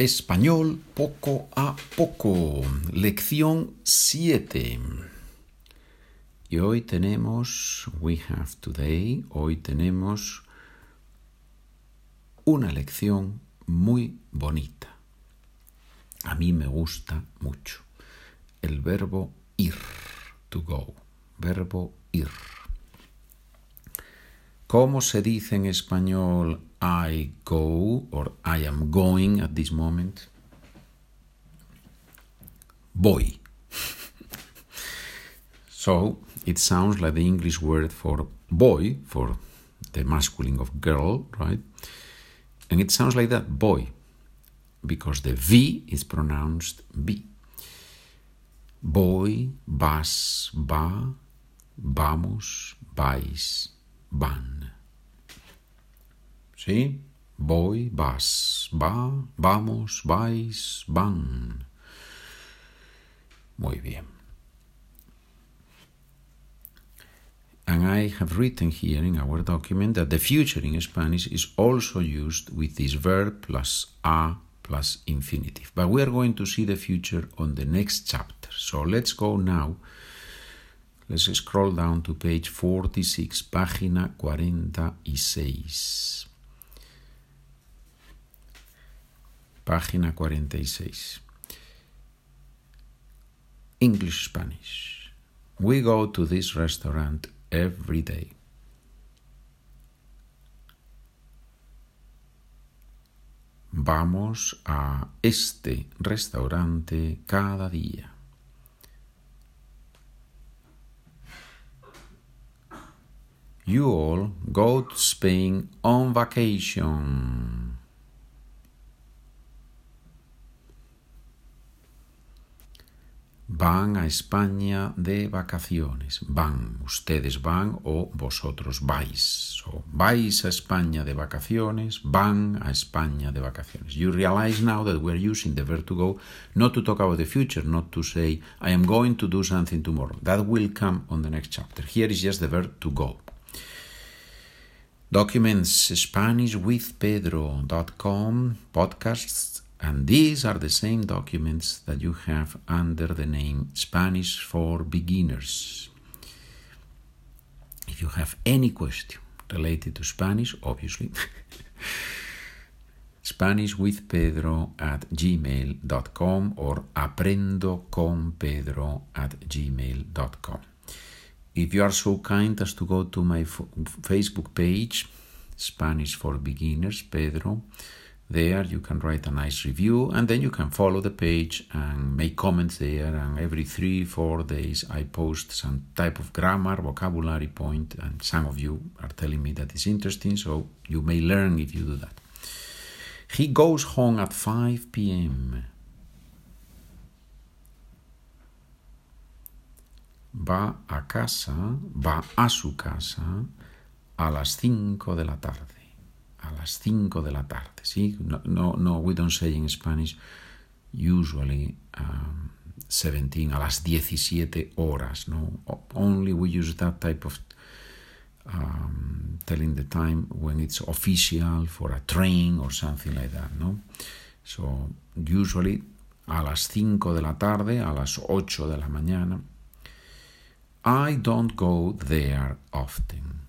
Español poco a poco. Lección 7. Y hoy tenemos, we have today, hoy tenemos una lección muy bonita. A mí me gusta mucho. El verbo ir, to go. Verbo ir. ¿Cómo se dice en español I go or I am going at this moment? Voy. so it sounds like the English word for boy, for the masculine of girl, right? And it sounds like that, boy, because the V is pronounced B. Voy, vas, va, vamos, vais, van. ¿Sí? Voy, vas, va, vamos, vais, van. Muy bien. And I have written here in our document that the future in Spanish is also used with this verb plus a plus infinitive. But we are going to see the future on the next chapter. So let's go now. Let's scroll down to page 46, página 46. Página 46. English Spanish. We go to this restaurant every day. Vamos a este restaurante cada día. You all go to Spain on vacation. van a España de vacaciones. Van, ustedes van o vosotros vais. O vais a España de vacaciones, van a España de vacaciones. You realize now that we're using the verb to go not to talk about the future, not to say, I am going to do something tomorrow. That will come on the next chapter. Here is just the verb to go. Documents Spanish with SpanishWithPedro.com podcasts and these are the same documents that you have under the name Spanish for Beginners. If you have any question related to Spanish, obviously, Spanish with Pedro at gmail.com or aprendo con Pedro at gmail.com. If you are so kind as to go to my Facebook page, Spanish for Beginners, Pedro, there you can write a nice review and then you can follow the page and make comments there and every three four days i post some type of grammar vocabulary point and some of you are telling me that it's interesting so you may learn if you do that. He goes home at 5 p.m va a casa va a su casa a las 5 de la tarde a las 5 de la tarde. ¿sí? No, no, no, we don't say in Spanish usually um, 17, a las 17 horas. No? Only we use that type of um, telling the time when it's official for a train or something like that. No? So, usually a las 5 de la tarde, a las 8 de la mañana. I don't go there often.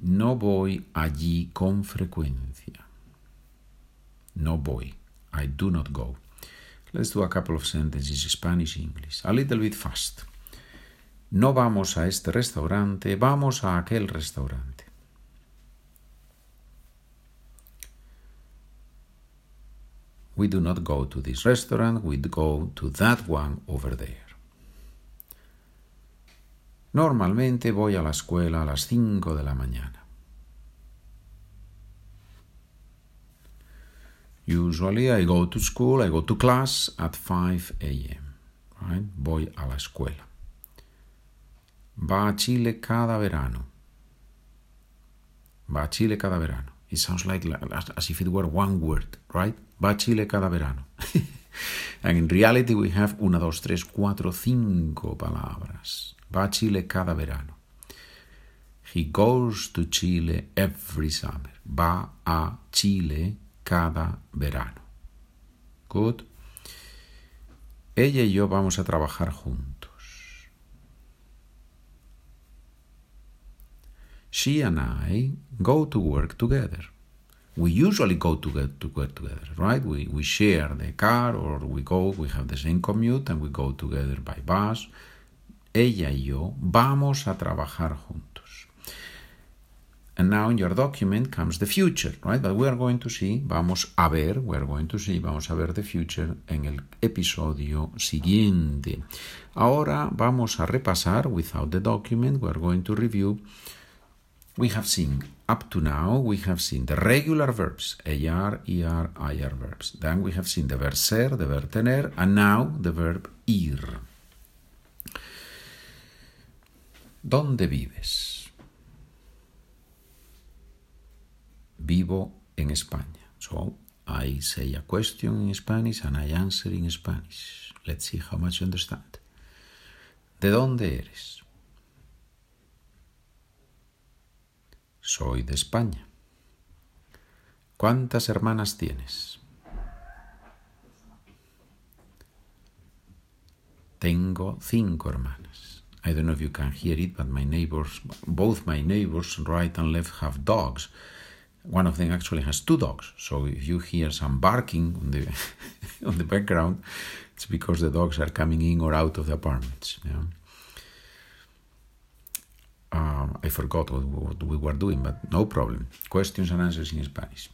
No voy allí con frecuencia. No voy. I do not go. Let's do a couple of sentences Spanish English. A little bit fast. No vamos a este restaurante, vamos a aquel restaurante. We do not go to this restaurant, we go to that one over there. Normalmente voy a la escuela a las 5 de la mañana. Usually I go to school, I go to class at 5 a.m. Right? Voy a la escuela. Va a Chile cada verano. Va a Chile cada verano. It sounds like as if it were one word, right? Va a Chile cada verano. and in reality we have una, dos, tres, cuatro, cinco palabras. Va a Chile cada verano. He goes to Chile every summer. Va a Chile cada verano. Good. Ella y yo vamos a trabajar juntos. She and I go to work together. We usually go to get to work together, right? We, we share the car or we go, we have the same commute and we go together by bus. Ella y yo vamos a trabajar juntos. And now in your document comes the future, right? But we are going to see, vamos a ver, we are going to see, vamos a ver the future en el episodio siguiente. Ahora vamos a repasar, without the document, we are going to review we have seen up to now we have seen the regular verbs er, er, ir verbs. Then we have seen the verb ser, the verb tener, and now the verb ir. ¿Dónde vives? Vivo en España. So I say a question in Spanish and I answer in Spanish. Let's see how much you understand. ¿De dónde eres? Soy de España. ¿Cuántas hermanas tienes? Tengo cinco hermanas. I don't know if you can hear it, but my neighbors, both my neighbors, right and left, have dogs. One of them actually has two dogs. So if you hear some barking on the on the background, it's because the dogs are coming in or out of the apartments. I forgot what, we were doing, but no problem. Questions and answers in Spanish.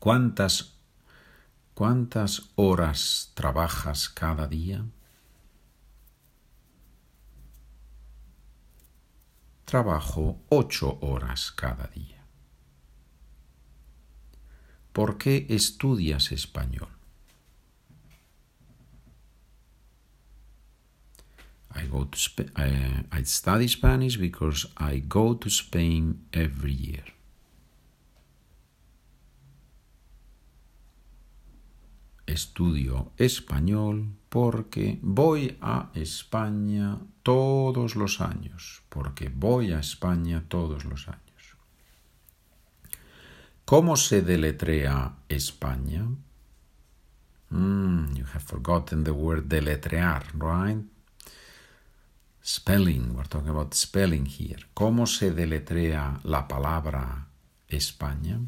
¿Cuántas, ¿Cuántas horas trabajas cada día? Trabajo ocho horas cada día. ¿Por qué estudias español? I go to Sp I, I study Spanish because I go to Spain every year. Estudio español porque voy a España todos los años, porque voy a España todos los años. ¿Cómo se deletrea España? Mm, you have forgotten the word deletrear, right? Spelling, we're talking about spelling here. ¿Cómo se deletrea la palabra España?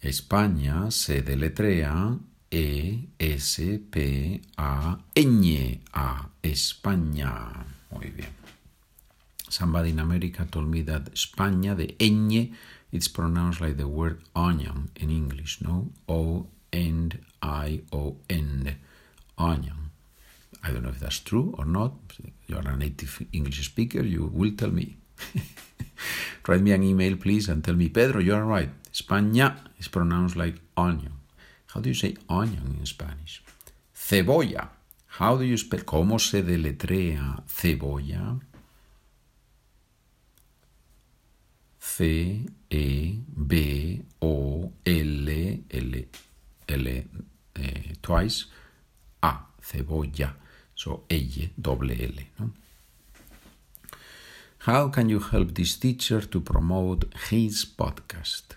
España se deletrea E S P A Ñ A España. Muy bien. Somebody in America told me that España de ñ it's pronounced like the word onion in English, no? O N I O N. Onion. I don't know if that's true or not. You're a native English speaker, you will tell me. Write me an email, please, and tell me, Pedro, you are right. España is pronounced like onion. How do you say onion in Spanish? Cebolla. How do you spell? ¿Cómo se deletrea cebolla? C E B O L L L eh, twice A cebolla. So ella, doble L. No? How can you help this teacher to promote his podcast?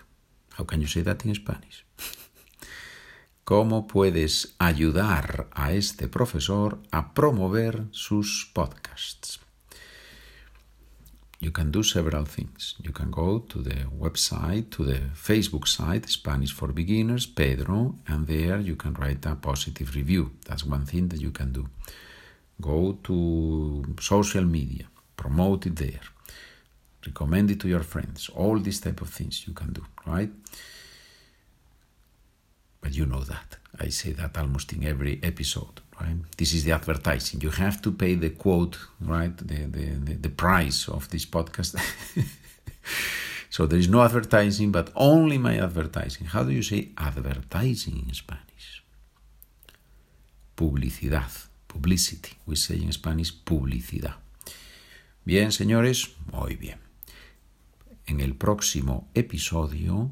How can you say that in Spanish? ¿Cómo puedes ayudar a este profesor a promover sus podcasts? You can do several things. You can go to the website, to the Facebook site, Spanish for Beginners, Pedro, and there you can write a positive review. That's one thing that you can do. Go to social media, promote it there, recommend it to your friends. All these type of things you can do, right? But you know that. I say that almost in every episode, right? This is the advertising. You have to pay the quote, right? The, the, the, the price of this podcast. so there is no advertising, but only my advertising. How do you say advertising in Spanish? Publicidad publicity. We say in Spanish publicidad. Bien, señores, muy bien. En el próximo episodio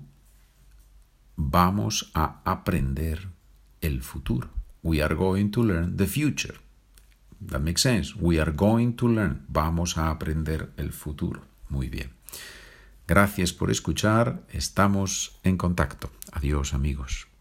vamos a aprender el futuro. We are going to learn the future. That makes sense. We are going to learn. Vamos a aprender el futuro. Muy bien. Gracias por escuchar. Estamos en contacto. Adiós amigos.